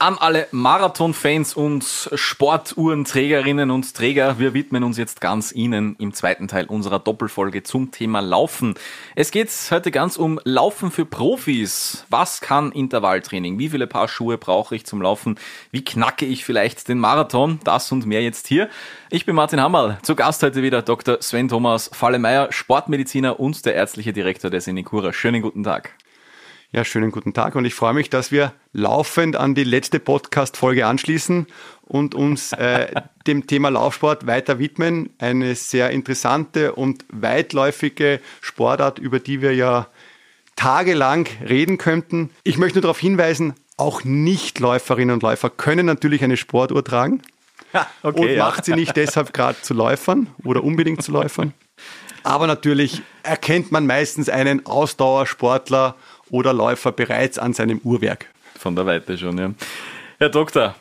An alle Marathon-Fans und Sportuhrenträgerinnen und Träger, wir widmen uns jetzt ganz Ihnen im zweiten Teil unserer Doppelfolge zum Thema Laufen. Es geht heute ganz um Laufen für Profis. Was kann Intervalltraining? Wie viele Paar Schuhe brauche ich zum Laufen? Wie knacke ich vielleicht den Marathon? Das und mehr jetzt hier. Ich bin Martin Hammerl. Zu Gast heute wieder Dr. Sven Thomas Fallemeier, Sportmediziner und der ärztliche Direktor der Sinicura. Schönen guten Tag. Ja, schönen guten Tag und ich freue mich, dass wir laufend an die letzte Podcast-Folge anschließen und uns äh, dem Thema Laufsport weiter widmen. Eine sehr interessante und weitläufige Sportart, über die wir ja tagelang reden könnten. Ich möchte nur darauf hinweisen, auch Nichtläuferinnen und Läufer können natürlich eine Sportuhr tragen okay, und ja. macht sie nicht deshalb gerade zu Läufern oder unbedingt zu Läufern. Aber natürlich erkennt man meistens einen Ausdauersportler oder Läufer bereits an seinem Uhrwerk. Von der Weite schon, ja. Herr Doktor,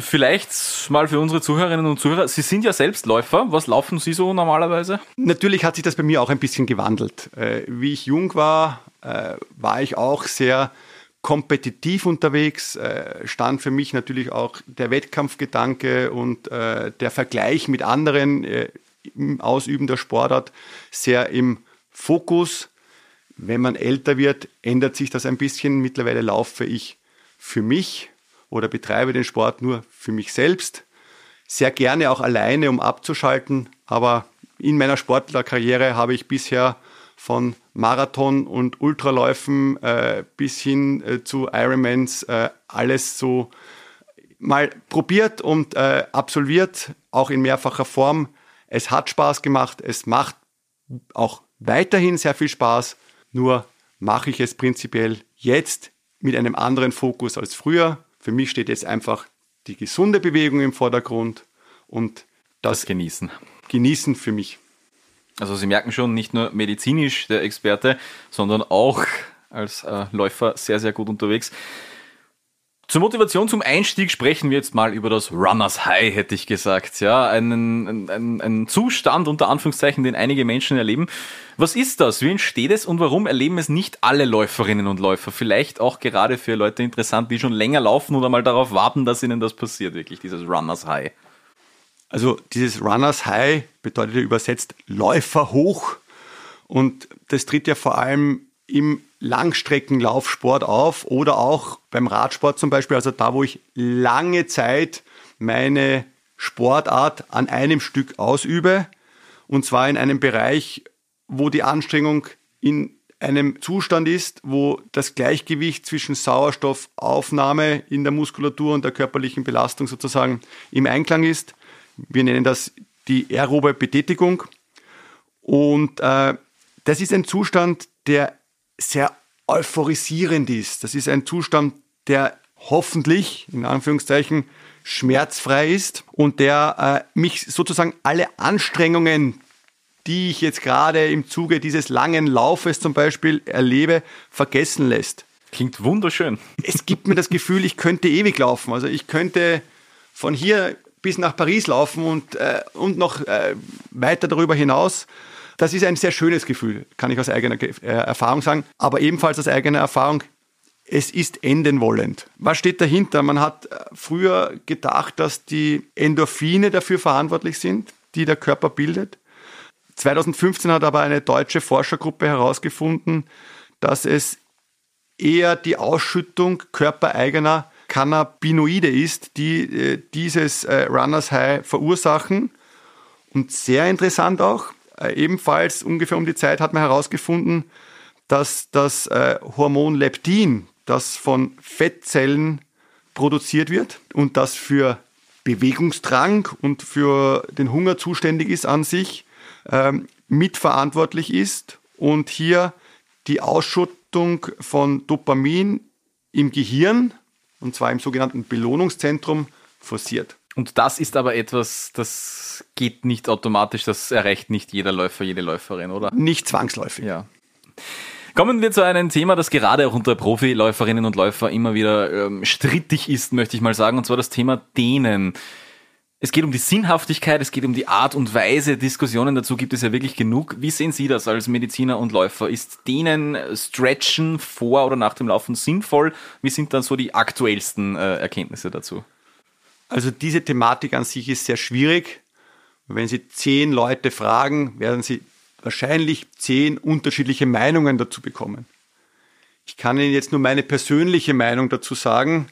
Vielleicht mal für unsere Zuhörerinnen und Zuhörer, Sie sind ja selbst Läufer. Was laufen Sie so normalerweise? Natürlich hat sich das bei mir auch ein bisschen gewandelt. Äh, wie ich jung war, äh, war ich auch sehr kompetitiv unterwegs, äh, stand für mich natürlich auch der Wettkampfgedanke und der Vergleich mit anderen im Ausüben der Sportart sehr im Fokus. Wenn man älter wird, ändert sich das ein bisschen. Mittlerweile laufe ich für mich oder betreibe den Sport nur für mich selbst. Sehr gerne auch alleine, um abzuschalten. Aber in meiner Sportlerkarriere habe ich bisher von Marathon und Ultraläufen äh, bis hin äh, zu Ironmans äh, alles so mal probiert und äh, absolviert, auch in mehrfacher Form. Es hat Spaß gemacht, es macht auch weiterhin sehr viel Spaß nur mache ich es prinzipiell jetzt mit einem anderen Fokus als früher. Für mich steht jetzt einfach die gesunde Bewegung im Vordergrund und das, das Genießen. Genießen für mich. Also Sie merken schon, nicht nur medizinisch der Experte, sondern auch als äh, Läufer sehr, sehr gut unterwegs. Zur Motivation zum Einstieg sprechen wir jetzt mal über das Runners High, hätte ich gesagt. Ja, einen, ein, ein Zustand unter Anführungszeichen, den einige Menschen erleben. Was ist das? Wie entsteht es und warum erleben es nicht alle Läuferinnen und Läufer? Vielleicht auch gerade für Leute interessant, die schon länger laufen oder mal darauf warten, dass ihnen das passiert, wirklich, dieses Runners High. Also dieses Runners High bedeutet übersetzt Läufer hoch. Und das tritt ja vor allem im Langstreckenlaufsport auf oder auch beim Radsport zum Beispiel, also da, wo ich lange Zeit meine Sportart an einem Stück ausübe und zwar in einem Bereich, wo die Anstrengung in einem Zustand ist, wo das Gleichgewicht zwischen Sauerstoffaufnahme in der Muskulatur und der körperlichen Belastung sozusagen im Einklang ist. Wir nennen das die aerobe Betätigung. Und äh, das ist ein Zustand, der sehr euphorisierend ist. Das ist ein Zustand, der hoffentlich, in Anführungszeichen, schmerzfrei ist und der äh, mich sozusagen alle Anstrengungen, die ich jetzt gerade im Zuge dieses langen Laufes zum Beispiel erlebe, vergessen lässt. Klingt wunderschön. Es gibt mir das Gefühl, ich könnte ewig laufen. Also ich könnte von hier bis nach Paris laufen und, äh, und noch äh, weiter darüber hinaus. Das ist ein sehr schönes Gefühl, kann ich aus eigener äh, Erfahrung sagen, aber ebenfalls aus eigener Erfahrung, es ist enden wollend. Was steht dahinter? Man hat äh, früher gedacht, dass die Endorphine dafür verantwortlich sind, die der Körper bildet. 2015 hat aber eine deutsche Forschergruppe herausgefunden, dass es eher die Ausschüttung körpereigener Cannabinoide ist, die äh, dieses Runners High verursachen. Und sehr interessant auch, äh, ebenfalls ungefähr um die Zeit hat man herausgefunden, dass das äh, Hormon Leptin, das von Fettzellen produziert wird und das für Bewegungsdrang und für den Hunger zuständig ist an sich, ähm, mitverantwortlich ist und hier die Ausschüttung von Dopamin im Gehirn, und zwar im sogenannten Belohnungszentrum, forciert. Und das ist aber etwas, das geht nicht automatisch, das erreicht nicht jeder Läufer, jede Läuferin, oder? Nicht zwangsläufig. Ja. Kommen wir zu einem Thema, das gerade auch unter Profiläuferinnen und Läufer immer wieder ähm, strittig ist, möchte ich mal sagen, und zwar das Thema Dehnen. Es geht um die Sinnhaftigkeit, es geht um die Art und Weise. Diskussionen dazu gibt es ja wirklich genug. Wie sehen Sie das als Mediziner und Läufer? Ist denen Stretchen vor oder nach dem Laufen sinnvoll? Wie sind dann so die aktuellsten äh, Erkenntnisse dazu? Also diese Thematik an sich ist sehr schwierig. Wenn Sie zehn Leute fragen, werden Sie wahrscheinlich zehn unterschiedliche Meinungen dazu bekommen. Ich kann Ihnen jetzt nur meine persönliche Meinung dazu sagen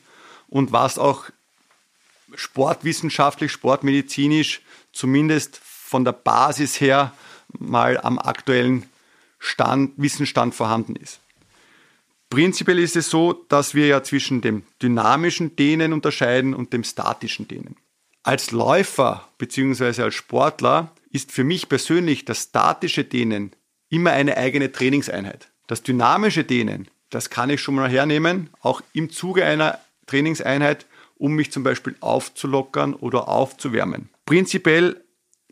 und was auch sportwissenschaftlich, sportmedizinisch zumindest von der Basis her mal am aktuellen Stand, Wissensstand vorhanden ist. Prinzipiell ist es so, dass wir ja zwischen dem dynamischen Dehnen unterscheiden und dem statischen Dehnen. Als Läufer bzw. als Sportler ist für mich persönlich das statische Dehnen immer eine eigene Trainingseinheit. Das dynamische Dehnen, das kann ich schon mal hernehmen, auch im Zuge einer Trainingseinheit um mich zum Beispiel aufzulockern oder aufzuwärmen. Prinzipiell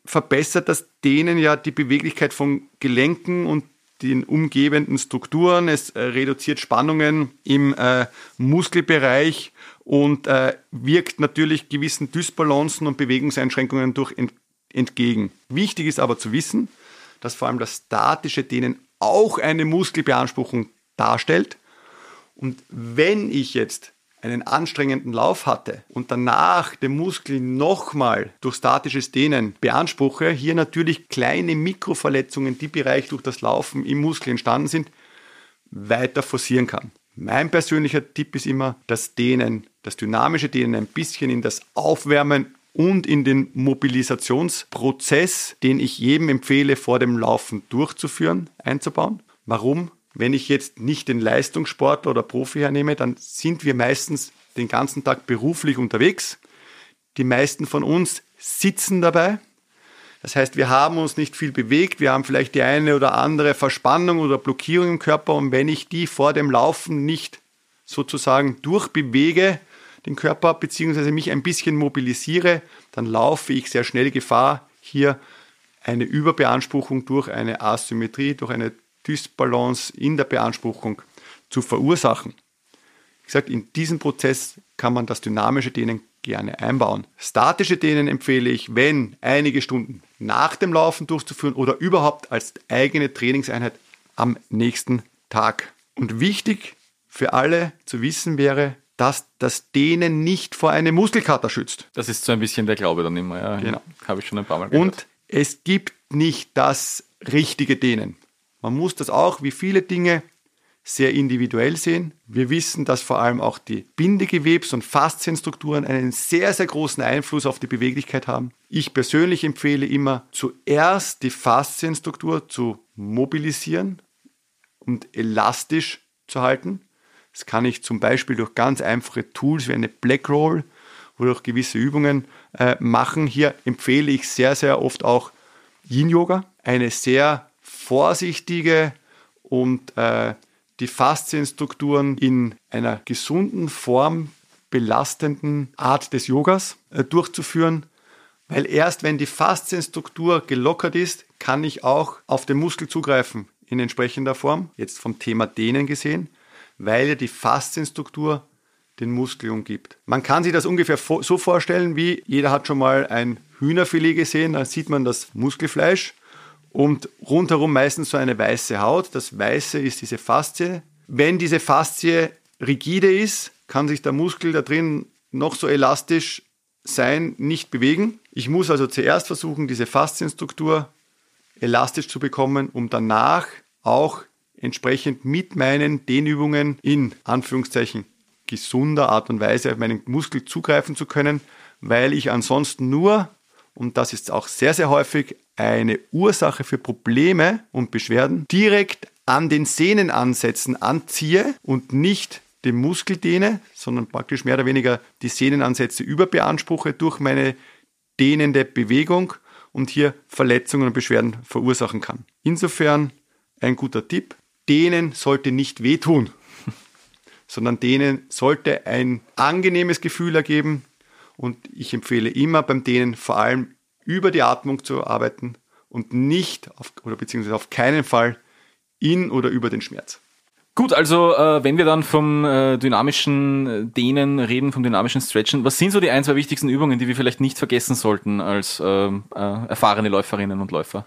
verbessert das Dehnen ja die Beweglichkeit von Gelenken und den umgebenden Strukturen. Es äh, reduziert Spannungen im äh, Muskelbereich und äh, wirkt natürlich gewissen Dysbalancen und Bewegungseinschränkungen durch ent entgegen. Wichtig ist aber zu wissen, dass vor allem das statische Dehnen auch eine Muskelbeanspruchung darstellt. Und wenn ich jetzt einen anstrengenden Lauf hatte und danach den Muskel nochmal durch statisches Dehnen beanspruche, hier natürlich kleine Mikroverletzungen, die bereits durch das Laufen im Muskel entstanden sind, weiter forcieren kann. Mein persönlicher Tipp ist immer, das Dehnen, das dynamische Dehnen ein bisschen in das Aufwärmen und in den Mobilisationsprozess, den ich jedem empfehle, vor dem Laufen durchzuführen, einzubauen. Warum? Wenn ich jetzt nicht den Leistungssportler oder Profi hernehme, dann sind wir meistens den ganzen Tag beruflich unterwegs. Die meisten von uns sitzen dabei. Das heißt, wir haben uns nicht viel bewegt, wir haben vielleicht die eine oder andere Verspannung oder Blockierung im Körper und wenn ich die vor dem Laufen nicht sozusagen durchbewege, den Körper beziehungsweise mich ein bisschen mobilisiere, dann laufe ich sehr schnell Gefahr, hier eine Überbeanspruchung durch eine Asymmetrie, durch eine Dysbalance in der Beanspruchung zu verursachen. Wie gesagt, in diesem Prozess kann man das dynamische Dehnen gerne einbauen. Statische Dehnen empfehle ich, wenn einige Stunden nach dem Laufen durchzuführen oder überhaupt als eigene Trainingseinheit am nächsten Tag. Und wichtig für alle zu wissen wäre, dass das Dehnen nicht vor einem Muskelkater schützt. Das ist so ein bisschen der Glaube dann immer, ja. Genau. Habe ich schon ein paar Mal gehört. Und es gibt nicht das richtige Dehnen. Man muss das auch, wie viele Dinge, sehr individuell sehen. Wir wissen, dass vor allem auch die Bindegewebs- und Faszienstrukturen einen sehr, sehr großen Einfluss auf die Beweglichkeit haben. Ich persönlich empfehle immer, zuerst die Faszienstruktur zu mobilisieren und elastisch zu halten. Das kann ich zum Beispiel durch ganz einfache Tools wie eine Black Roll oder durch gewisse Übungen äh, machen. Hier empfehle ich sehr, sehr oft auch Yin Yoga, eine sehr vorsichtige und äh, die Faszienstrukturen in einer gesunden Form belastenden Art des Yogas äh, durchzuführen, weil erst wenn die Faszienstruktur gelockert ist, kann ich auch auf den Muskel zugreifen in entsprechender Form, jetzt vom Thema Dehnen gesehen, weil ja die Faszienstruktur den Muskel umgibt. Man kann sich das ungefähr so vorstellen, wie jeder hat schon mal ein Hühnerfilet gesehen, da sieht man das Muskelfleisch und rundherum meistens so eine weiße Haut. Das Weiße ist diese Faszie. Wenn diese Faszie rigide ist, kann sich der Muskel da drin noch so elastisch sein, nicht bewegen. Ich muss also zuerst versuchen, diese Faszienstruktur elastisch zu bekommen, um danach auch entsprechend mit meinen Dehnübungen in Anführungszeichen gesunder Art und Weise auf meinen Muskel zugreifen zu können, weil ich ansonsten nur, und das ist auch sehr, sehr häufig, eine Ursache für Probleme und Beschwerden direkt an den Sehnenansätzen anziehe und nicht den Muskel dehne, sondern praktisch mehr oder weniger die Sehnenansätze überbeanspruche durch meine dehnende Bewegung und hier Verletzungen und Beschwerden verursachen kann. Insofern ein guter Tipp, dehnen sollte nicht wehtun, sondern dehnen sollte ein angenehmes Gefühl ergeben und ich empfehle immer beim Dehnen vor allem über die Atmung zu arbeiten und nicht auf, oder beziehungsweise auf keinen Fall in oder über den Schmerz. Gut, also äh, wenn wir dann vom äh, dynamischen äh, Dehnen reden, vom dynamischen Stretchen, was sind so die ein, zwei wichtigsten Übungen, die wir vielleicht nicht vergessen sollten als äh, äh, erfahrene Läuferinnen und Läufer?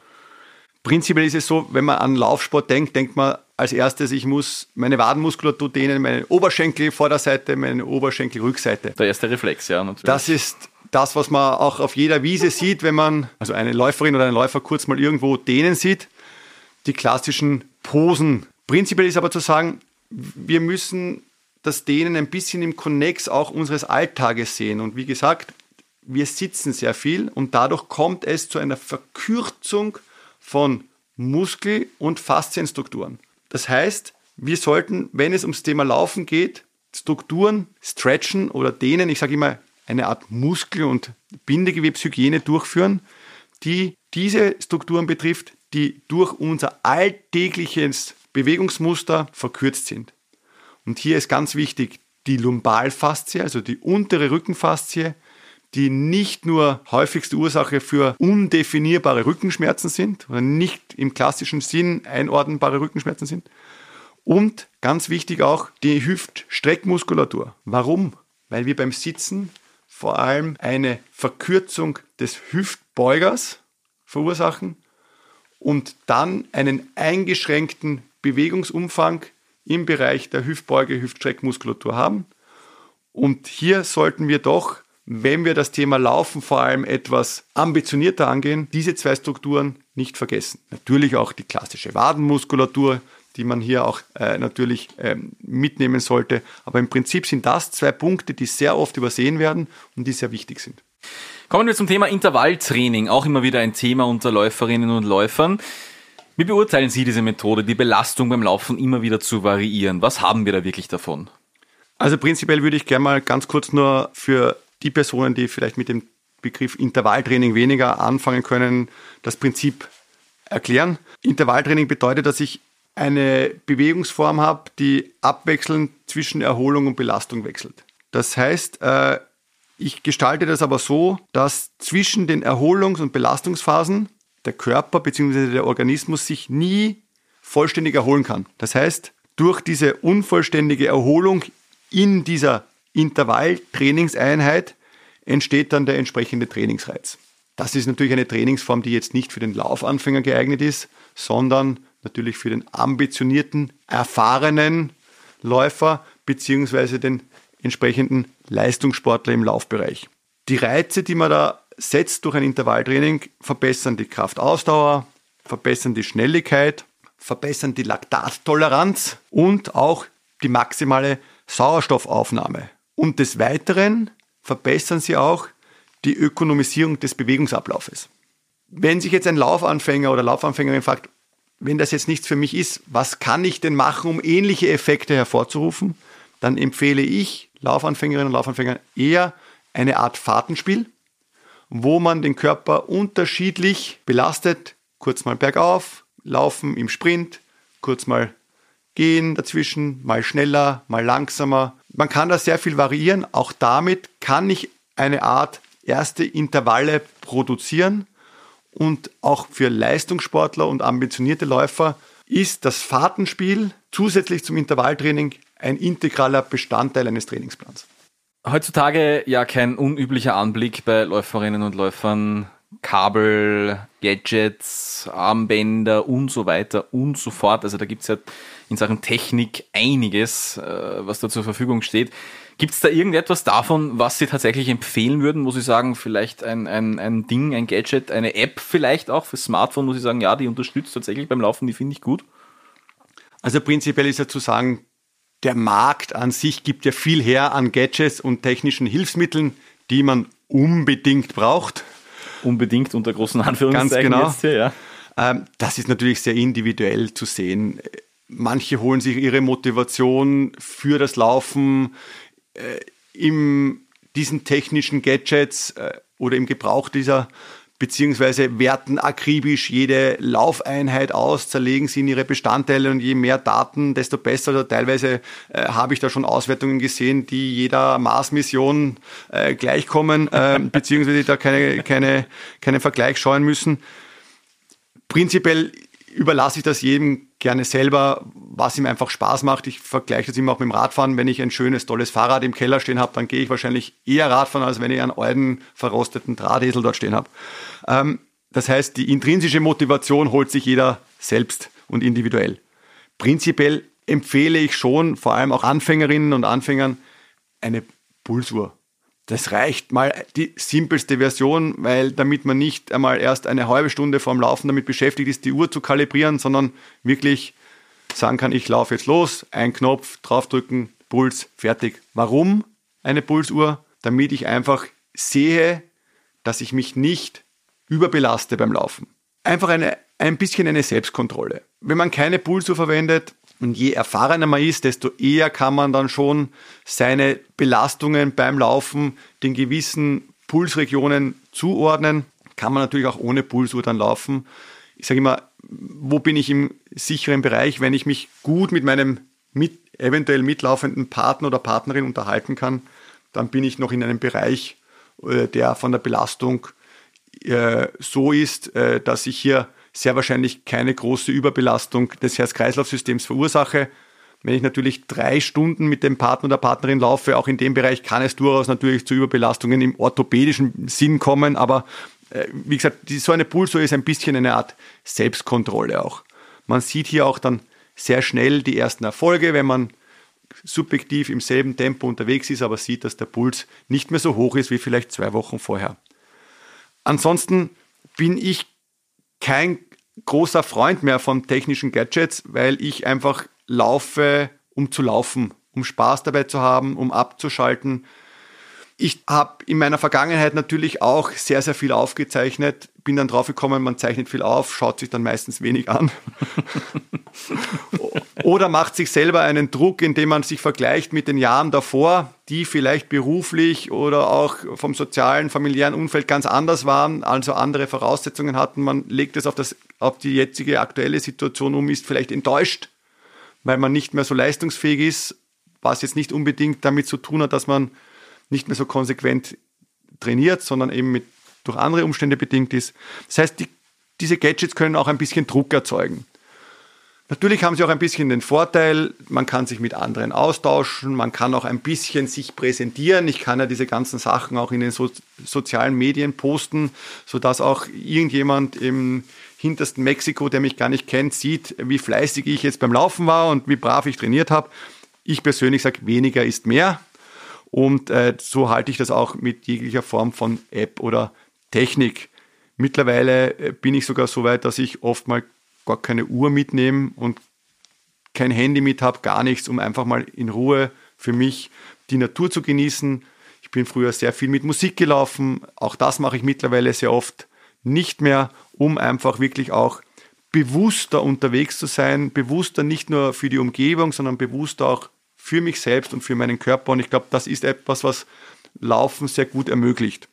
Prinzipiell ist es so, wenn man an Laufsport denkt, denkt man als erstes, ich muss meine Wadenmuskulatur dehnen, meine Oberschenkel Vorderseite, meine Oberschenkel Rückseite. Der erste Reflex, ja. Natürlich. Das ist das, was man auch auf jeder Wiese sieht, wenn man also eine Läuferin oder einen Läufer kurz mal irgendwo dehnen sieht. Die klassischen Posen Prinzipiell ist aber zu sagen, wir müssen das Dehnen ein bisschen im Konnex auch unseres Alltages sehen. Und wie gesagt, wir sitzen sehr viel und dadurch kommt es zu einer Verkürzung von Muskel- und Faszienstrukturen. Das heißt, wir sollten, wenn es ums Thema Laufen geht, Strukturen stretchen oder dehnen, ich sage immer eine Art Muskel- und Bindegewebshygiene durchführen, die diese Strukturen betrifft, die durch unser alltägliches Bewegungsmuster verkürzt sind. Und hier ist ganz wichtig die Lumbalfaszie, also die untere Rückenfaszie, die nicht nur häufigste Ursache für undefinierbare Rückenschmerzen sind oder nicht im klassischen Sinn einordnbare Rückenschmerzen sind. Und ganz wichtig auch die Hüftstreckmuskulatur. Warum? Weil wir beim Sitzen vor allem eine Verkürzung des Hüftbeugers verursachen und dann einen eingeschränkten Bewegungsumfang im Bereich der Hüftbeuge, Hüftstreckmuskulatur haben. Und hier sollten wir doch, wenn wir das Thema Laufen vor allem etwas ambitionierter angehen, diese zwei Strukturen nicht vergessen. Natürlich auch die klassische Wadenmuskulatur, die man hier auch äh, natürlich ähm, mitnehmen sollte. Aber im Prinzip sind das zwei Punkte, die sehr oft übersehen werden und die sehr wichtig sind. Kommen wir zum Thema Intervalltraining, auch immer wieder ein Thema unter Läuferinnen und Läufern. Wie beurteilen Sie diese Methode, die Belastung beim Laufen immer wieder zu variieren? Was haben wir da wirklich davon? Also prinzipiell würde ich gerne mal ganz kurz nur für die Personen, die vielleicht mit dem Begriff Intervalltraining weniger anfangen können, das Prinzip erklären. Intervalltraining bedeutet, dass ich eine Bewegungsform habe, die abwechselnd zwischen Erholung und Belastung wechselt. Das heißt, äh, ich gestalte das aber so, dass zwischen den Erholungs- und Belastungsphasen der Körper bzw. der Organismus sich nie vollständig erholen kann. Das heißt, durch diese unvollständige Erholung in dieser Intervalltrainingseinheit entsteht dann der entsprechende Trainingsreiz. Das ist natürlich eine Trainingsform, die jetzt nicht für den Laufanfänger geeignet ist, sondern natürlich für den ambitionierten, erfahrenen Läufer bzw. den entsprechenden Leistungssportler im Laufbereich. Die Reize, die man da setzt durch ein Intervalltraining, verbessern die Kraftausdauer, verbessern die Schnelligkeit, verbessern die Laktattoleranz und auch die maximale Sauerstoffaufnahme. Und des Weiteren verbessern sie auch die Ökonomisierung des Bewegungsablaufes. Wenn sich jetzt ein Laufanfänger oder Laufanfängerin fragt, wenn das jetzt nichts für mich ist, was kann ich denn machen, um ähnliche Effekte hervorzurufen, dann empfehle ich Laufanfängerinnen und Laufanfängern eher eine Art Fahrtenspiel, wo man den Körper unterschiedlich belastet. Kurz mal bergauf, laufen im Sprint, kurz mal gehen dazwischen, mal schneller, mal langsamer. Man kann da sehr viel variieren. Auch damit kann ich eine Art erste Intervalle produzieren. Und auch für Leistungssportler und ambitionierte Läufer ist das Fahrtenspiel zusätzlich zum Intervalltraining ein integraler Bestandteil eines Trainingsplans. Heutzutage ja kein unüblicher Anblick bei Läuferinnen und Läufern. Kabel, Gadgets, Armbänder und so weiter und so fort. Also da gibt es ja in Sachen Technik einiges, äh, was da zur Verfügung steht. Gibt es da irgendetwas davon, was Sie tatsächlich empfehlen würden, wo Sie sagen, vielleicht ein, ein, ein Ding, ein Gadget, eine App vielleicht auch fürs Smartphone, wo Sie sagen, ja, die unterstützt tatsächlich beim Laufen, die finde ich gut? Also prinzipiell ist ja zu sagen, der Markt an sich gibt ja viel her an Gadgets und technischen Hilfsmitteln, die man unbedingt braucht. Unbedingt unter großen Anführungszeichen. Ganz genau. Hier, ja. Ähm, das ist natürlich sehr individuell zu sehen. Manche holen sich ihre Motivation für das Laufen äh, in diesen technischen Gadgets äh, oder im Gebrauch dieser beziehungsweise werten akribisch jede Laufeinheit aus, zerlegen sie in ihre Bestandteile und je mehr Daten, desto besser. Also teilweise äh, habe ich da schon Auswertungen gesehen, die jeder Mars-Mission äh, gleichkommen, äh, beziehungsweise da keine, keine, keinen Vergleich scheuen müssen. Prinzipiell überlasse ich das jedem gerne selber, was ihm einfach Spaß macht. Ich vergleiche das immer auch mit dem Radfahren. Wenn ich ein schönes, tolles Fahrrad im Keller stehen habe, dann gehe ich wahrscheinlich eher Radfahren, als wenn ich einen alten, verrosteten Drahtesel dort stehen habe. Ähm, das heißt, die intrinsische Motivation holt sich jeder selbst und individuell. Prinzipiell empfehle ich schon, vor allem auch Anfängerinnen und Anfängern, eine Pulsuhr. Das reicht mal die simpelste Version, weil damit man nicht einmal erst eine halbe Stunde vorm Laufen damit beschäftigt ist, die Uhr zu kalibrieren, sondern wirklich sagen kann, ich laufe jetzt los, ein Knopf, draufdrücken, Puls, fertig. Warum eine Pulsuhr? Damit ich einfach sehe, dass ich mich nicht überbelaste beim Laufen. Einfach eine, ein bisschen eine Selbstkontrolle. Wenn man keine Pulsuhr verwendet, und je erfahrener man ist, desto eher kann man dann schon seine Belastungen beim Laufen den gewissen Pulsregionen zuordnen. Kann man natürlich auch ohne Pulsuhr dann laufen. Ich sage immer, wo bin ich im sicheren Bereich, wenn ich mich gut mit meinem mit, eventuell mitlaufenden Partner oder Partnerin unterhalten kann, dann bin ich noch in einem Bereich, äh, der von der Belastung äh, so ist, äh, dass ich hier sehr wahrscheinlich keine große Überbelastung des Herz-Kreislauf-Systems verursache. Wenn ich natürlich drei Stunden mit dem Partner oder Partnerin laufe, auch in dem Bereich kann es durchaus natürlich zu Überbelastungen im orthopädischen Sinn kommen, aber äh, wie gesagt, so eine Pulsuhr ist ein bisschen eine Art Selbstkontrolle auch. Man sieht hier auch dann sehr schnell die ersten Erfolge, wenn man subjektiv im selben Tempo unterwegs ist, aber sieht, dass der Puls nicht mehr so hoch ist wie vielleicht zwei Wochen vorher. Ansonsten bin ich kein großer Freund mehr von technischen Gadgets, weil ich einfach laufe, um zu laufen, um Spaß dabei zu haben, um abzuschalten. Ich habe in meiner Vergangenheit natürlich auch sehr, sehr viel aufgezeichnet, bin dann drauf gekommen, man zeichnet viel auf, schaut sich dann meistens wenig an. Oder macht sich selber einen Druck, indem man sich vergleicht mit den Jahren davor, die vielleicht beruflich oder auch vom sozialen, familiären Umfeld ganz anders waren, also andere Voraussetzungen hatten. Man legt es auf, das, auf die jetzige aktuelle Situation um, ist vielleicht enttäuscht, weil man nicht mehr so leistungsfähig ist, was jetzt nicht unbedingt damit zu tun hat, dass man nicht mehr so konsequent trainiert, sondern eben mit, durch andere Umstände bedingt ist. Das heißt, die, diese Gadgets können auch ein bisschen Druck erzeugen. Natürlich haben sie auch ein bisschen den Vorteil, man kann sich mit anderen austauschen, man kann auch ein bisschen sich präsentieren. Ich kann ja diese ganzen Sachen auch in den so sozialen Medien posten, sodass auch irgendjemand im hintersten Mexiko, der mich gar nicht kennt, sieht, wie fleißig ich jetzt beim Laufen war und wie brav ich trainiert habe. Ich persönlich sage, weniger ist mehr. Und äh, so halte ich das auch mit jeglicher Form von App oder Technik. Mittlerweile äh, bin ich sogar so weit, dass ich oft mal gar keine Uhr mitnehme und kein Handy mit habe, gar nichts, um einfach mal in Ruhe für mich die Natur zu genießen. Ich bin früher sehr viel mit Musik gelaufen. Auch das mache ich mittlerweile sehr oft nicht mehr, um einfach wirklich auch bewusster unterwegs zu sein. Bewusster nicht nur für die Umgebung, sondern bewusster auch für mich selbst und für meinen Körper. Und ich glaube, das ist etwas, was Laufen sehr gut ermöglicht.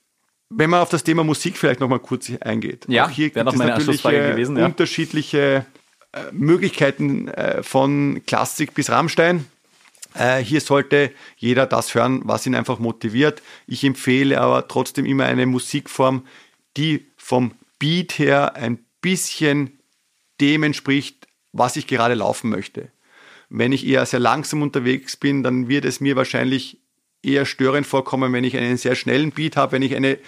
Wenn man auf das Thema Musik vielleicht noch mal kurz eingeht. Ja, auch hier gibt es natürlich gewesen, ja. unterschiedliche äh, Möglichkeiten äh, von Klassik bis Rammstein. Äh, hier sollte jeder das hören, was ihn einfach motiviert. Ich empfehle aber trotzdem immer eine Musikform, die vom Beat her ein bisschen dem entspricht, was ich gerade laufen möchte. Wenn ich eher sehr langsam unterwegs bin, dann wird es mir wahrscheinlich eher störend vorkommen, wenn ich einen sehr schnellen Beat habe. Wenn ich eine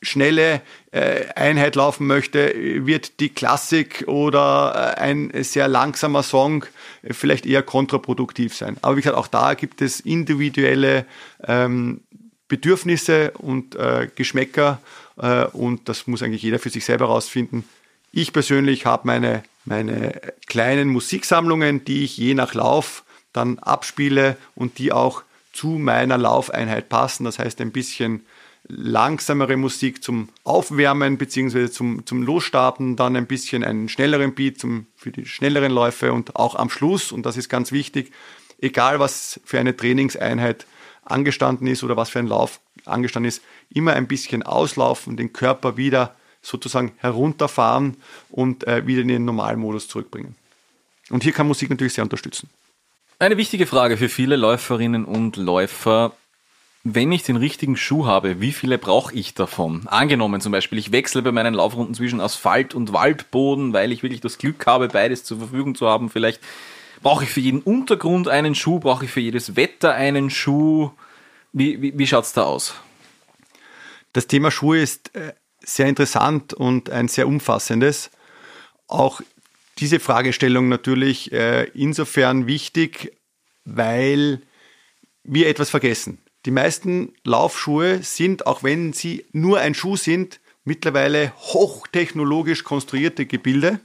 schnelle äh, Einheit laufen möchte, wird die Klassik oder äh, ein sehr langsamer Song äh, vielleicht eher kontraproduktiv sein. Aber wie gesagt, auch da gibt es individuelle ähm, Bedürfnisse und äh, Geschmäcker äh, und das muss eigentlich jeder für sich selber herausfinden. Ich persönlich habe meine, meine kleinen Musiksammlungen, die ich je nach Lauf dann abspiele und die auch zu meiner Laufeinheit passen. Das heißt ein bisschen langsamere Musik zum Aufwärmen bzw. Zum, zum Losstarten, dann ein bisschen einen schnelleren Beat zum, für die schnelleren Läufe und auch am Schluss, und das ist ganz wichtig, egal was für eine Trainingseinheit angestanden ist oder was für ein Lauf angestanden ist, immer ein bisschen auslaufen, den Körper wieder sozusagen herunterfahren und äh, wieder in den normalen Modus zurückbringen. Und hier kann Musik natürlich sehr unterstützen. Eine wichtige Frage für viele Läuferinnen und Läufer. wenn ich den richtigen Schuh habe, wie viele brauche ich davon? Angenommen zum Beispiel, ich wechsle bei meinen Laufrunden zwischen Asphalt und Waldboden, weil ich wirklich das Glück habe, beides zur Verfügung zu haben. Vielleicht brauche ich für jeden Untergrund einen Schuh, brauche ich für jedes Wetter einen Schuh. Wie, wie, wie schaut es da aus? Das Thema Schuhe ist äh, sehr interessant und ein sehr umfassendes. Auch diese Fragestellung natürlich äh, insofern wichtig, weil wir etwas vergessen. Die meisten Laufschuhe sind, auch wenn sie nur ein Schuh sind, mittlerweile hochtechnologisch konstruierte Gebilde,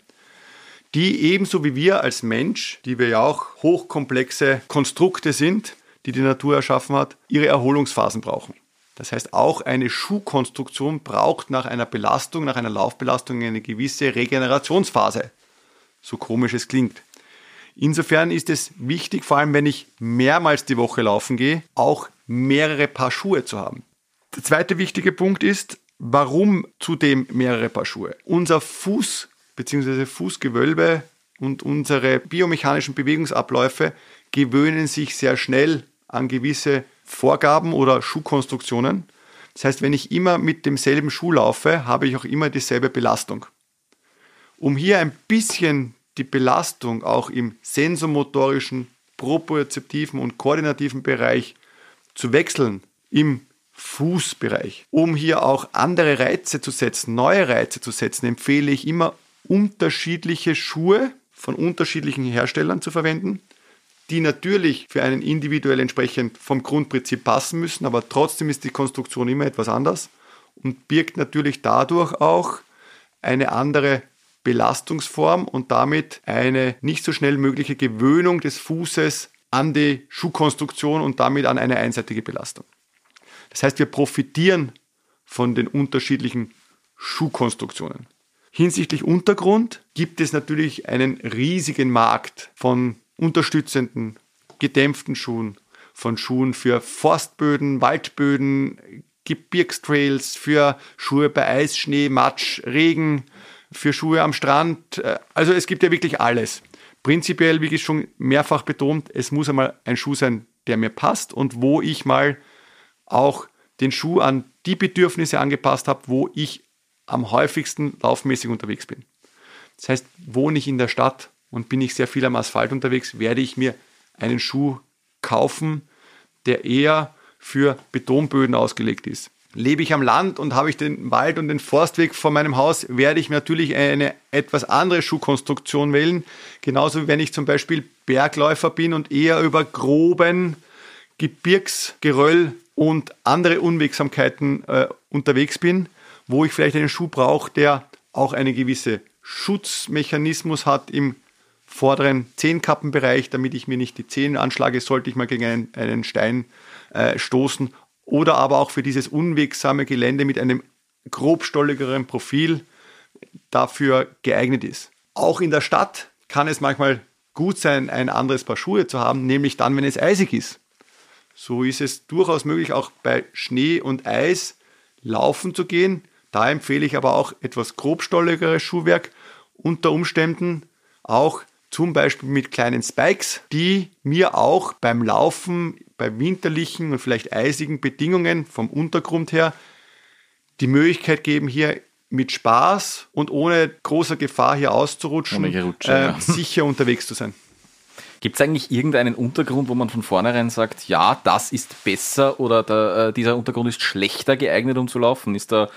die ebenso wie wir als Mensch, die wir ja auch hochkomplexe Konstrukte sind, die die Natur erschaffen hat, ihre Erholungsphasen brauchen. Das heißt, auch eine Schuhkonstruktion braucht nach einer Belastung, nach einer Laufbelastung eine gewisse Regenerationsphase. So komisch es klingt. Insofern ist es wichtig, vor allem wenn ich mehrmals die Woche laufen gehe, auch mehrere Paar Schuhe zu haben. Der zweite wichtige Punkt ist, warum zudem mehrere Paar Schuhe? Unser Fuß bzw. Fußgewölbe und unsere biomechanischen Bewegungsabläufe gewöhnen sich sehr schnell an gewisse Vorgaben oder Schuhkonstruktionen. Das heißt, wenn ich immer mit demselben Schuh laufe, habe ich auch immer dieselbe Belastung. Um hier ein bisschen die Belastung auch im sensomotorischen, propriozeptiven und koordinativen Bereich zu wechseln im Fußbereich. Um hier auch andere Reize zu setzen, neue Reize zu setzen, empfehle ich immer unterschiedliche Schuhe von unterschiedlichen Herstellern zu verwenden, die natürlich für einen individuell entsprechend vom Grundprinzip passen müssen, aber trotzdem ist die Konstruktion immer etwas anders und birgt natürlich dadurch auch eine andere Belastungsform und damit eine nicht so schnell mögliche Gewöhnung des Fußes an die Schuhkonstruktion und damit an eine einseitige Belastung. Das heißt, wir profitieren von den unterschiedlichen Schuhkonstruktionen. Hinsichtlich Untergrund gibt es natürlich einen riesigen Markt von unterstützenden, gedämpften Schuhen, von Schuhen für Forstböden, Waldböden, Gebirgstrails, für Schuhe bei Eis, Schnee, Matsch, Regen, für Schuhe am Strand. Also es gibt ja wirklich alles. Prinzipiell, wie ich schon mehrfach betont, es muss einmal ein Schuh sein, der mir passt und wo ich mal auch den Schuh an die Bedürfnisse angepasst habe, wo ich am häufigsten laufmäßig unterwegs bin. Das heißt, wohne ich in der Stadt und bin ich sehr viel am Asphalt unterwegs, werde ich mir einen Schuh kaufen, der eher für Betonböden ausgelegt ist. Lebe ich am Land und habe ich den Wald und den Forstweg vor meinem Haus, werde ich natürlich eine etwas andere Schuhkonstruktion wählen. Genauso wie wenn ich zum Beispiel Bergläufer bin und eher über groben Gebirgsgeröll und andere Unwegsamkeiten äh, unterwegs bin, wo ich vielleicht einen Schuh brauche, der auch eine gewisse Schutzmechanismus hat im vorderen Zehenkappenbereich, damit ich mir nicht die Zehen anschlage, sollte ich mal gegen einen, einen Stein äh, stoßen oder aber auch für dieses unwegsame Gelände mit einem grobstolligeren Profil dafür geeignet ist. Auch in der Stadt kann es manchmal gut sein, ein anderes Paar Schuhe zu haben, nämlich dann, wenn es eisig ist. So ist es durchaus möglich, auch bei Schnee und Eis laufen zu gehen. Da empfehle ich aber auch etwas grobstolligeres Schuhwerk, unter Umständen auch zum Beispiel mit kleinen Spikes, die mir auch beim Laufen bei winterlichen und vielleicht eisigen Bedingungen vom Untergrund her die Möglichkeit geben, hier mit Spaß und ohne großer Gefahr hier auszurutschen, Gerutsche, äh, ja. sicher unterwegs zu sein. Gibt es eigentlich irgendeinen Untergrund, wo man von vornherein sagt, ja, das ist besser oder der, äh, dieser Untergrund ist schlechter geeignet, um zu laufen? Ist da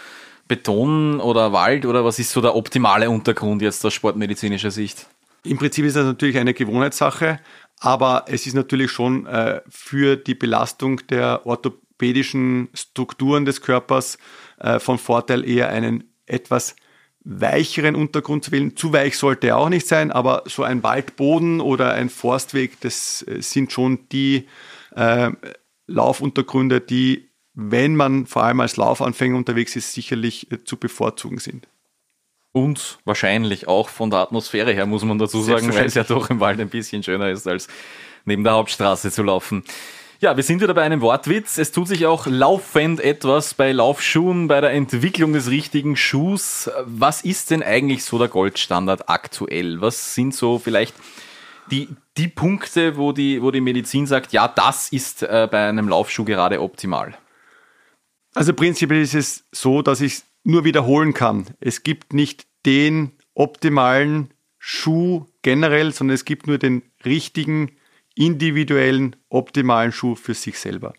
Beton oder Wald oder was ist so der optimale Untergrund jetzt aus sportmedizinischer Sicht? Im Prinzip ist das natürlich eine Gewohnheitssache. Aber es ist natürlich schon äh, für die Belastung der orthopädischen Strukturen des Körpers äh, von Vorteil, eher einen etwas weicheren Untergrund zu wählen. Zu weich sollte er auch nicht sein, aber so ein Waldboden oder ein Forstweg, das äh, sind schon die äh, Laufuntergründe, die, wenn man vor allem als Laufanfänger unterwegs ist, sicherlich äh, zu bevorzugen sind. Und wahrscheinlich auch von der Atmosphäre her, muss man dazu sagen, weil es ja doch im Wald ein bisschen schöner ist, als neben der Hauptstraße zu laufen. Ja, wir sind wieder bei einem Wortwitz. Es tut sich auch laufend etwas bei Laufschuhen, bei der Entwicklung des richtigen Schuhs. Was ist denn eigentlich so der Goldstandard aktuell? Was sind so vielleicht die, die Punkte, wo die, wo die Medizin sagt, ja, das ist äh, bei einem Laufschuh gerade optimal? Also prinzipiell ist es so, dass ich nur wiederholen kann. Es gibt nicht den optimalen Schuh generell, sondern es gibt nur den richtigen, individuellen, optimalen Schuh für sich selber.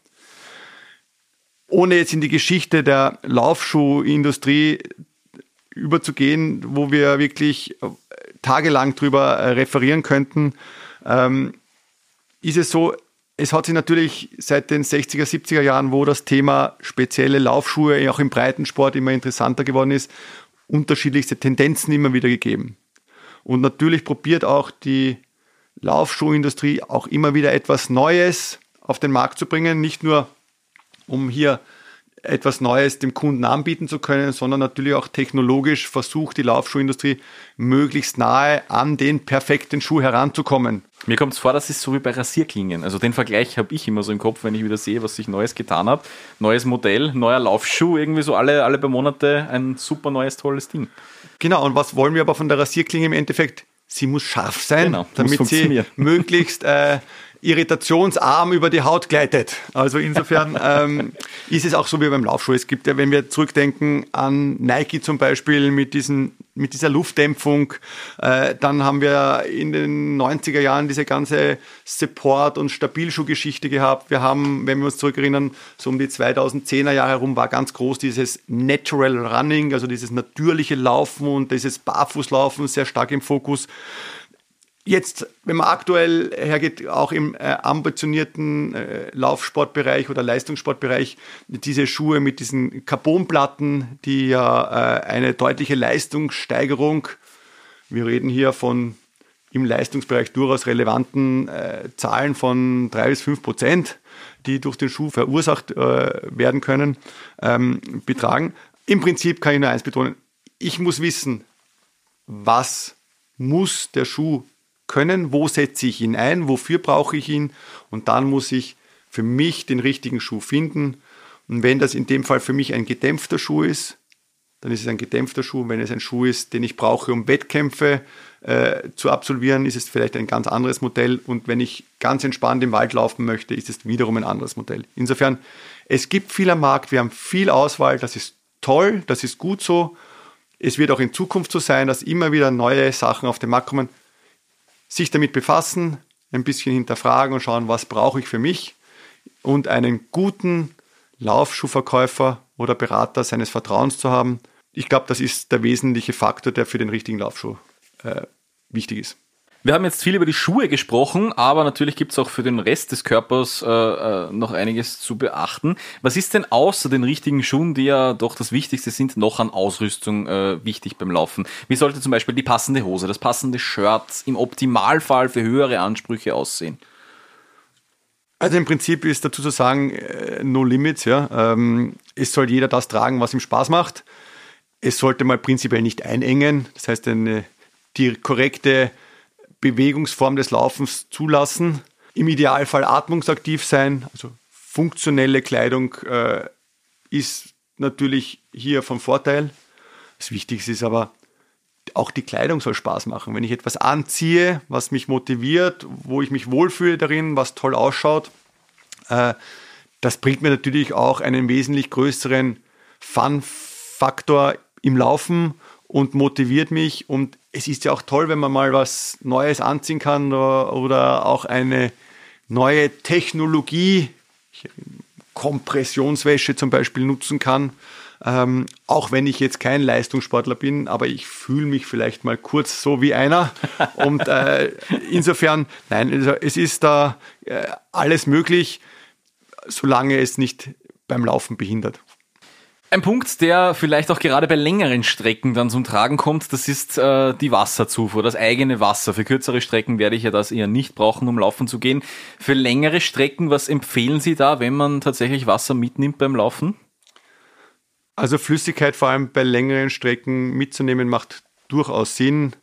Ohne jetzt in die Geschichte der Laufschuhindustrie überzugehen, wo wir wirklich tagelang drüber äh, referieren könnten, ähm, ist es so, es hat sich natürlich seit den 60er, 70er Jahren, wo das Thema spezielle Laufschuhe auch im Breitensport immer interessanter geworden ist, unterschiedlichste Tendenzen immer wieder gegeben. Und natürlich probiert auch die Laufschuhindustrie auch immer wieder etwas Neues auf den Markt zu bringen, nicht nur um hier etwas Neues dem Kunden anbieten zu können, sondern natürlich auch technologisch versucht die Laufschuhindustrie möglichst nahe an den perfekten Schuh heranzukommen. Mir kommt es vor, das ist so wie bei Rasierklingen. Also den Vergleich habe ich immer so im Kopf, wenn ich wieder sehe, was sich Neues getan hat. Neues Modell, neuer Laufschuh, irgendwie so alle, alle paar Monate ein super neues, tolles Ding. Genau, und was wollen wir aber von der Rasierklinge im Endeffekt? Sie muss scharf sein, genau, damit sie möglichst äh, irritationsarm über die Haut gleitet. Also insofern ähm, ist es auch so wie beim Laufschuh. Es gibt ja, wenn wir zurückdenken an Nike zum Beispiel mit, diesen, mit dieser Luftdämpfung, äh, dann haben wir in den 90er Jahren diese ganze Support- und Stabilschuhgeschichte gehabt. Wir haben, wenn wir uns zurückerinnern, so um die 2010er Jahre herum war ganz groß dieses Natural Running, also dieses natürliche Laufen und dieses Barfußlaufen sehr stark im Fokus. Jetzt, wenn man aktuell hergeht, auch im äh, ambitionierten äh, Laufsportbereich oder Leistungssportbereich, diese Schuhe mit diesen Carbonplatten, die ja äh, eine deutliche Leistungssteigerung, wir reden hier von im Leistungsbereich durchaus relevanten äh, Zahlen von drei bis fünf Prozent, die durch den Schuh verursacht äh, werden können, ähm, betragen. Im Prinzip kann ich nur eins betonen, ich muss wissen, was muss der Schuh können, wo setze ich ihn ein, wofür brauche ich ihn und dann muss ich für mich den richtigen Schuh finden. Und wenn das in dem Fall für mich ein gedämpfter Schuh ist, dann ist es ein gedämpfter Schuh. Wenn es ein Schuh ist, den ich brauche, um Wettkämpfe äh, zu absolvieren, ist es vielleicht ein ganz anderes Modell. Und wenn ich ganz entspannt im Wald laufen möchte, ist es wiederum ein anderes Modell. Insofern, es gibt viel am Markt, wir haben viel Auswahl, das ist toll, das ist gut so. Es wird auch in Zukunft so sein, dass immer wieder neue Sachen auf den Markt kommen sich damit befassen, ein bisschen hinterfragen und schauen, was brauche ich für mich und einen guten Laufschuhverkäufer oder Berater seines Vertrauens zu haben. Ich glaube, das ist der wesentliche Faktor, der für den richtigen Laufschuh äh, wichtig ist. Wir haben jetzt viel über die Schuhe gesprochen, aber natürlich gibt es auch für den Rest des Körpers äh, äh, noch einiges zu beachten. Was ist denn außer den richtigen Schuhen, die ja doch das Wichtigste sind, noch an Ausrüstung äh, wichtig beim Laufen? Wie sollte zum Beispiel die passende Hose, das passende Shirt im Optimalfall für höhere Ansprüche aussehen? Also im Prinzip ist dazu zu sagen, äh, no limits, ja. Ähm, es soll jeder das tragen, was ihm Spaß macht. Es sollte mal prinzipiell nicht einengen. Das heißt, eine, die korrekte Bewegungsform des Laufens zulassen. Im Idealfall atmungsaktiv sein, also funktionelle Kleidung äh, ist natürlich hier vom Vorteil. Das Wichtigste ist aber, auch die Kleidung soll Spaß machen. Wenn ich etwas anziehe, was mich motiviert, wo ich mich wohlfühle darin, was toll ausschaut, äh, das bringt mir natürlich auch einen wesentlich größeren Fun-Faktor im Laufen und motiviert mich. Und es ist ja auch toll, wenn man mal was Neues anziehen kann oder, oder auch eine neue Technologie, Kompressionswäsche zum Beispiel nutzen kann. Ähm, auch wenn ich jetzt kein Leistungssportler bin, aber ich fühle mich vielleicht mal kurz so wie einer. Und äh, insofern, nein, also es ist da äh, alles möglich, solange es nicht beim Laufen behindert. Ein Punkt, der vielleicht auch gerade bei längeren Strecken dann zum Tragen kommt, das ist äh, die Wasserzufuhr, das eigene Wasser. Für kürzere Strecken werde ich ja das eher nicht brauchen, um laufen zu gehen. Für längere Strecken, was empfehlen Sie da, wenn man tatsächlich Wasser mitnimmt beim Laufen? Also Flüssigkeit vor allem bei längeren Strecken mitzunehmen macht durchaus Sinn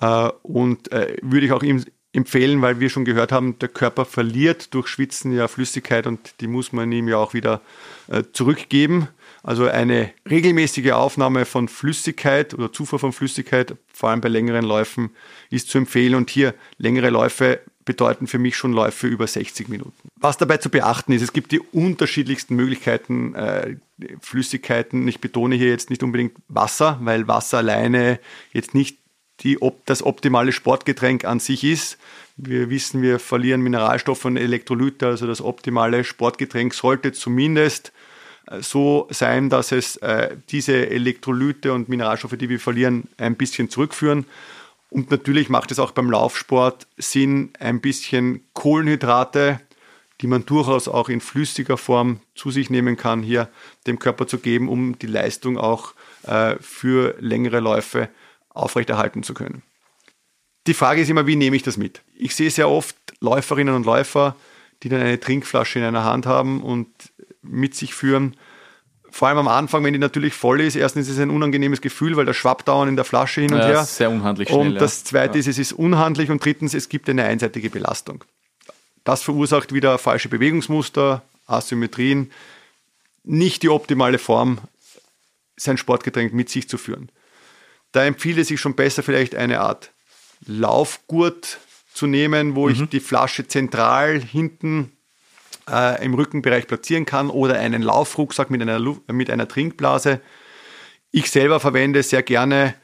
äh, und äh, würde ich auch ihm empfehlen, weil wir schon gehört haben, der Körper verliert durch Schwitzen ja Flüssigkeit und die muss man ihm ja auch wieder äh, zurückgeben. Also eine regelmäßige Aufnahme von Flüssigkeit oder Zufuhr von Flüssigkeit, vor allem bei längeren Läufen, ist zu empfehlen. Und hier längere Läufe bedeuten für mich schon Läufe über 60 Minuten. Was dabei zu beachten ist, es gibt die unterschiedlichsten Möglichkeiten, äh, Flüssigkeiten. Ich betone hier jetzt nicht unbedingt Wasser, weil Wasser alleine jetzt nicht die, das optimale Sportgetränk an sich ist. Wir wissen, wir verlieren Mineralstoffe und Elektrolyte, also das optimale Sportgetränk sollte zumindest so sein, dass es äh, diese Elektrolyte und Mineralstoffe, die wir verlieren, ein bisschen zurückführen. Und natürlich macht es auch beim Laufsport Sinn, ein bisschen Kohlenhydrate, die man durchaus auch in flüssiger Form zu sich nehmen kann, hier dem Körper zu geben, um die Leistung auch äh, für längere Läufe aufrechterhalten zu können. Die Frage ist immer, wie nehme ich das mit? Ich sehe sehr oft Läuferinnen und Läufer, die dann eine Trinkflasche in einer Hand haben und mit sich führen vor allem am Anfang, wenn die natürlich voll ist, erstens ist es ein unangenehmes Gefühl, weil das schwappt dauernd in der Flasche hin und ja, her. Sehr unhandlich schnell, Und das zweite ja. ist, es ist unhandlich und drittens, es gibt eine einseitige Belastung. Das verursacht wieder falsche Bewegungsmuster, Asymmetrien, nicht die optimale Form, sein Sportgetränk mit sich zu führen. Da empfiehlt es sich schon besser, vielleicht eine Art Laufgurt zu nehmen, wo mhm. ich die Flasche zentral hinten äh, im Rückenbereich platzieren kann oder einen Laufrucksack mit einer, mit einer Trinkblase. Ich selber verwende sehr gerne,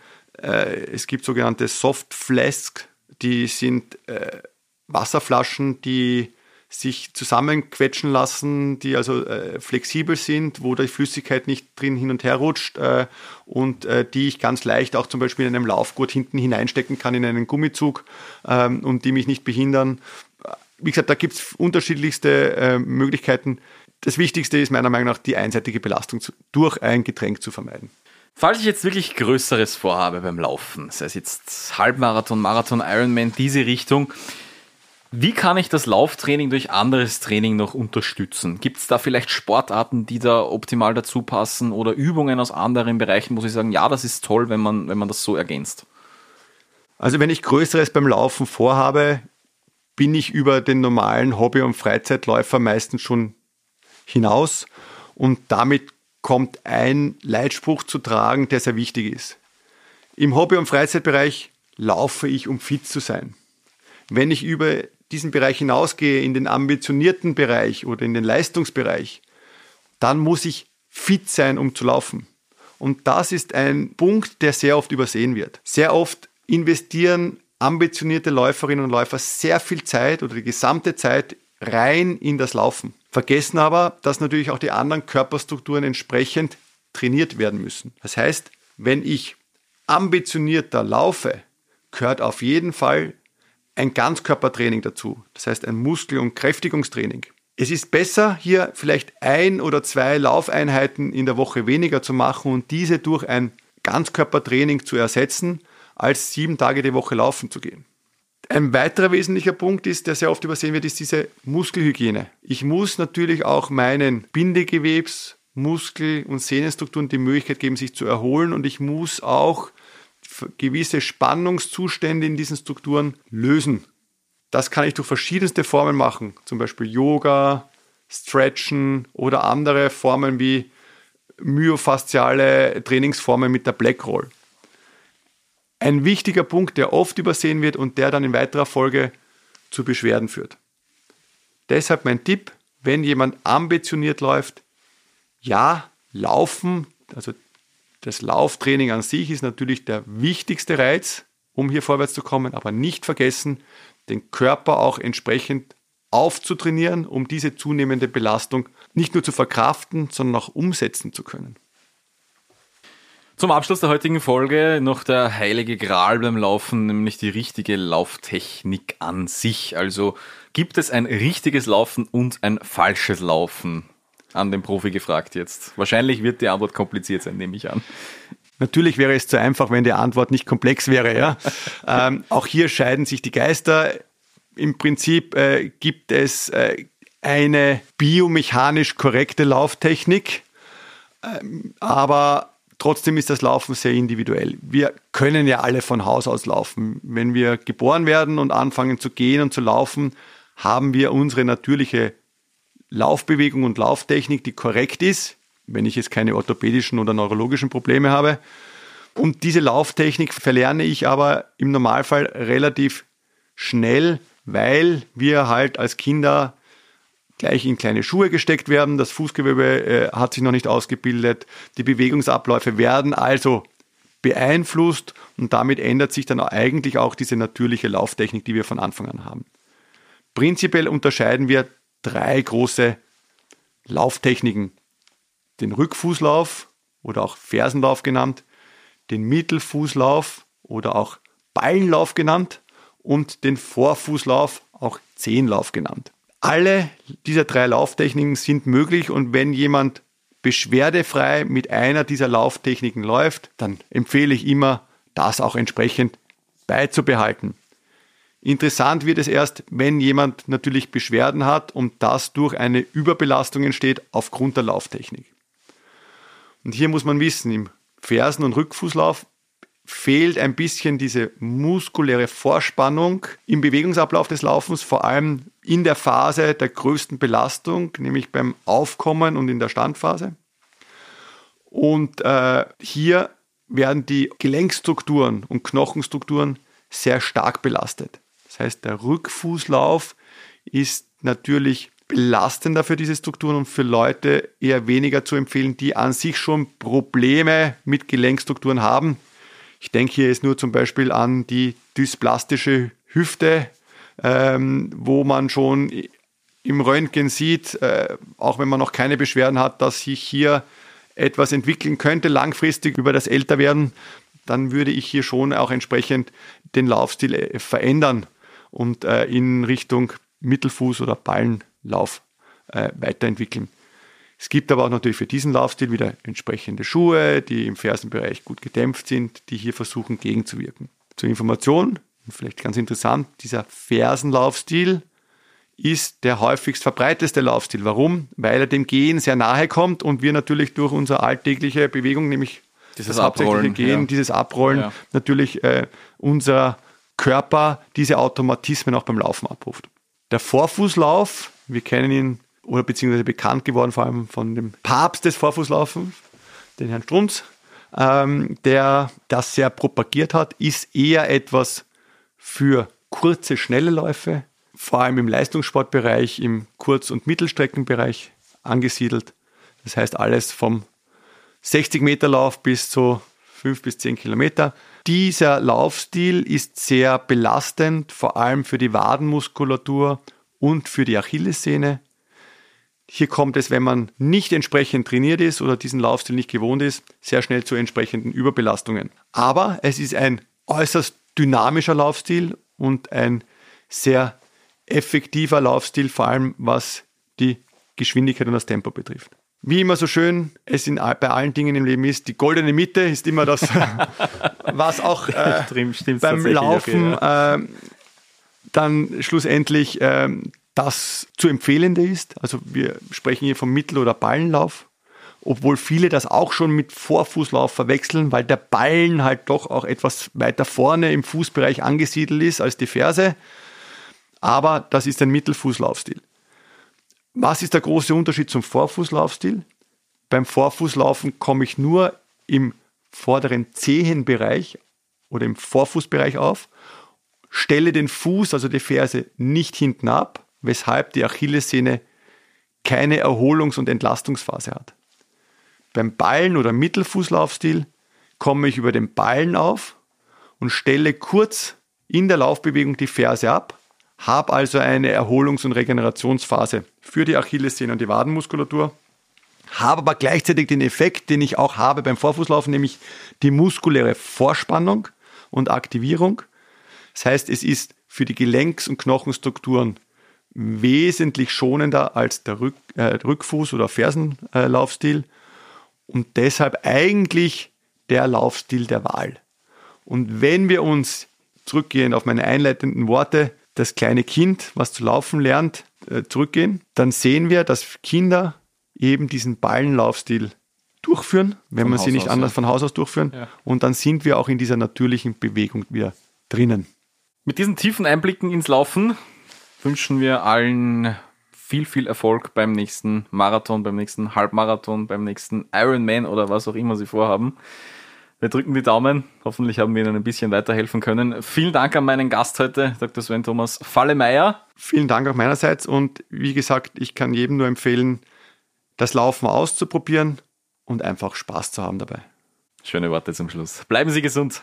äh, es gibt sogenannte Soft Flask, die sind äh, Wasserflaschen, die sich zusammenquetschen lassen, die also äh, flexibel sind, wo die Flüssigkeit nicht drin hin und her rutscht äh, und äh, die ich ganz leicht auch zum Beispiel in einem Laufgurt hinten hineinstecken kann in einen Gummizug ähm, und die mich nicht behindern wie gesagt, da gibt es unterschiedlichste äh, Möglichkeiten. Das Wichtigste ist meiner Meinung nach, die einseitige Belastung zu, durch ein Getränk zu vermeiden. Falls ich jetzt wirklich Größeres vorhabe beim Laufen, sei es jetzt Halbmarathon, Marathon, Ironman, diese Richtung, wie kann ich das Lauftraining durch anderes Training noch unterstützen? Gibt es da vielleicht Sportarten, die da optimal dazu passen oder Übungen aus anderen Bereichen, muss ich sagen, ja, das ist toll, wenn man, wenn man das so ergänzt? Also wenn ich Größeres beim Laufen vorhabe, bin ich über den normalen Hobby- und Freizeitläufer meistens schon hinaus und damit kommt ein Leitspruch zu tragen, der sehr wichtig ist. Im Hobby- und Freizeitbereich laufe ich, um fit zu sein. Wenn ich über diesen Bereich hinausgehe, in den ambitionierten Bereich oder in den Leistungsbereich, dann muss ich fit sein, um zu laufen. Und das ist ein Punkt, der sehr oft übersehen wird. Sehr oft investieren ambitionierte Läuferinnen und Läufer sehr viel Zeit oder die gesamte Zeit rein in das Laufen. Vergessen aber, dass natürlich auch die anderen Körperstrukturen entsprechend trainiert werden müssen. Das heißt, wenn ich ambitionierter laufe, gehört auf jeden Fall ein Ganzkörpertraining dazu. Das heißt ein Muskel- und Kräftigungstraining. Es ist besser, hier vielleicht ein oder zwei Laufeinheiten in der Woche weniger zu machen und diese durch ein Ganzkörpertraining zu ersetzen, als sieben Tage die Woche laufen zu gehen. Ein weiterer wesentlicher Punkt ist, der sehr oft übersehen wird, ist diese Muskelhygiene. Ich muss natürlich auch meinen Bindegewebs, Muskel- und Sehnenstrukturen die Möglichkeit geben, sich zu erholen und ich muss auch gewisse Spannungszustände in diesen Strukturen lösen. Das kann ich durch verschiedenste Formen machen, zum Beispiel Yoga, Stretchen oder andere Formen wie myofasziale Trainingsformen mit der Black Roll. Ein wichtiger Punkt, der oft übersehen wird und der dann in weiterer Folge zu Beschwerden führt. Deshalb mein Tipp, wenn jemand ambitioniert läuft, ja, laufen, also das Lauftraining an sich ist natürlich der wichtigste Reiz, um hier vorwärts zu kommen, aber nicht vergessen, den Körper auch entsprechend aufzutrainieren, um diese zunehmende Belastung nicht nur zu verkraften, sondern auch umsetzen zu können. Zum Abschluss der heutigen Folge noch der heilige Gral beim Laufen, nämlich die richtige Lauftechnik an sich. Also gibt es ein richtiges Laufen und ein falsches Laufen? An den Profi gefragt jetzt. Wahrscheinlich wird die Antwort kompliziert sein, nehme ich an. Natürlich wäre es zu einfach, wenn die Antwort nicht komplex wäre. Ja? ähm, auch hier scheiden sich die Geister. Im Prinzip äh, gibt es äh, eine biomechanisch korrekte Lauftechnik, ähm, aber Trotzdem ist das Laufen sehr individuell. Wir können ja alle von Haus aus laufen. Wenn wir geboren werden und anfangen zu gehen und zu laufen, haben wir unsere natürliche Laufbewegung und Lauftechnik, die korrekt ist. wenn ich jetzt keine orthopädischen oder neurologischen Probleme habe. Und diese Lauftechnik verlerne ich aber im Normalfall relativ schnell, weil wir halt als Kinder gleich in kleine Schuhe gesteckt werden. Das Fußgewebe äh, hat sich noch nicht ausgebildet. Die Bewegungsabläufe werden also beeinflusst und damit ändert sich dann eigentlich auch diese natürliche Lauftechnik, die wir von Anfang an haben. Prinzipiell unterscheiden wir drei große Lauftechniken. Den Rückfußlauf oder auch Fersenlauf genannt, den Mittelfußlauf oder auch Ballenlauf genannt und den Vorfußlauf, auch Zehenlauf genannt. Alle dieser drei Lauftechniken sind möglich und wenn jemand beschwerdefrei mit einer dieser Lauftechniken läuft, dann empfehle ich immer, das auch entsprechend beizubehalten. Interessant wird es erst, wenn jemand natürlich Beschwerden hat und das durch eine Überbelastung entsteht aufgrund der Lauftechnik. Und hier muss man wissen, im Fersen- und Rückfußlauf fehlt ein bisschen diese muskuläre Vorspannung im Bewegungsablauf des Laufens, vor allem in der Phase der größten Belastung, nämlich beim Aufkommen und in der Standphase. Und äh, hier werden die Gelenkstrukturen und Knochenstrukturen sehr stark belastet. Das heißt, der Rückfußlauf ist natürlich belastender für diese Strukturen und für Leute eher weniger zu empfehlen, die an sich schon Probleme mit Gelenkstrukturen haben. Ich denke hier jetzt nur zum Beispiel an die dysplastische Hüfte, ähm, wo man schon im Röntgen sieht, äh, auch wenn man noch keine Beschwerden hat, dass sich hier etwas entwickeln könnte, langfristig über das Älterwerden, dann würde ich hier schon auch entsprechend den Laufstil äh, verändern und äh, in Richtung Mittelfuß oder Ballenlauf äh, weiterentwickeln. Es gibt aber auch natürlich für diesen Laufstil wieder entsprechende Schuhe, die im Fersenbereich gut gedämpft sind, die hier versuchen gegenzuwirken. Zur Information, vielleicht ganz interessant, dieser Fersenlaufstil ist der häufigst verbreiteste Laufstil. Warum? Weil er dem Gehen sehr nahe kommt und wir natürlich durch unsere alltägliche Bewegung, nämlich dieses das hauptsächliche Gehen, ja. dieses Abrollen, ja. natürlich äh, unser Körper diese Automatismen auch beim Laufen abruft. Der Vorfußlauf, wir kennen ihn oder beziehungsweise bekannt geworden, vor allem von dem Papst des Vorfußlaufens, den Herrn Strunz, ähm, der das sehr propagiert hat, ist eher etwas für kurze, schnelle Läufe, vor allem im Leistungssportbereich, im Kurz- und Mittelstreckenbereich angesiedelt. Das heißt alles vom 60-Meter-Lauf bis zu 5 bis 10 Kilometer. Dieser Laufstil ist sehr belastend, vor allem für die Wadenmuskulatur und für die Achillessehne. Hier kommt es, wenn man nicht entsprechend trainiert ist oder diesen Laufstil nicht gewohnt ist, sehr schnell zu entsprechenden Überbelastungen. Aber es ist ein äußerst dynamischer Laufstil und ein sehr effektiver Laufstil, vor allem was die Geschwindigkeit und das Tempo betrifft. Wie immer so schön es in, bei allen Dingen im Leben ist, die goldene Mitte ist immer das, was auch äh, beim Laufen okay, ja. äh, dann schlussendlich äh, das zu empfehlende ist. Also wir sprechen hier vom Mittel- oder Ballenlauf, obwohl viele das auch schon mit Vorfußlauf verwechseln, weil der Ballen halt doch auch etwas weiter vorne im Fußbereich angesiedelt ist als die Ferse aber das ist ein Mittelfußlaufstil. Was ist der große Unterschied zum Vorfußlaufstil? Beim Vorfußlaufen komme ich nur im vorderen Zehenbereich oder im Vorfußbereich auf, stelle den Fuß, also die Ferse, nicht hinten ab, weshalb die Achillessehne keine Erholungs- und Entlastungsphase hat. Beim Ballen- oder Mittelfußlaufstil komme ich über den Ballen auf und stelle kurz in der Laufbewegung die Ferse ab, habe also eine Erholungs- und Regenerationsphase für die Achillessehne und die Wadenmuskulatur, habe aber gleichzeitig den Effekt, den ich auch habe beim Vorfußlaufen, nämlich die muskuläre Vorspannung und Aktivierung. Das heißt, es ist für die Gelenks- und Knochenstrukturen wesentlich schonender als der Rück, äh, Rückfuß- oder Fersenlaufstil und deshalb eigentlich der Laufstil der Wahl. Und wenn wir uns zurückgehen auf meine einleitenden Worte, das kleine Kind, was zu laufen lernt, äh, zurückgehen, dann sehen wir, dass Kinder eben diesen Ballenlaufstil durchführen, wenn von man Haus sie nicht aus, anders ja. von Haus aus durchführen. Ja. Und dann sind wir auch in dieser natürlichen Bewegung wieder drinnen. Mit diesen tiefen Einblicken ins Laufen wünschen wir allen viel, viel Erfolg beim nächsten Marathon, beim nächsten Halbmarathon, beim nächsten Ironman oder was auch immer Sie vorhaben. Wir drücken die Daumen. Hoffentlich haben wir Ihnen ein bisschen weiterhelfen können. Vielen Dank an meinen Gast heute, Dr. Sven Thomas Fallemeier. Vielen Dank auch meinerseits und wie gesagt, ich kann jedem nur empfehlen, das Laufen auszuprobieren und einfach Spaß zu haben dabei. Schöne Worte zum Schluss. Bleiben Sie gesund.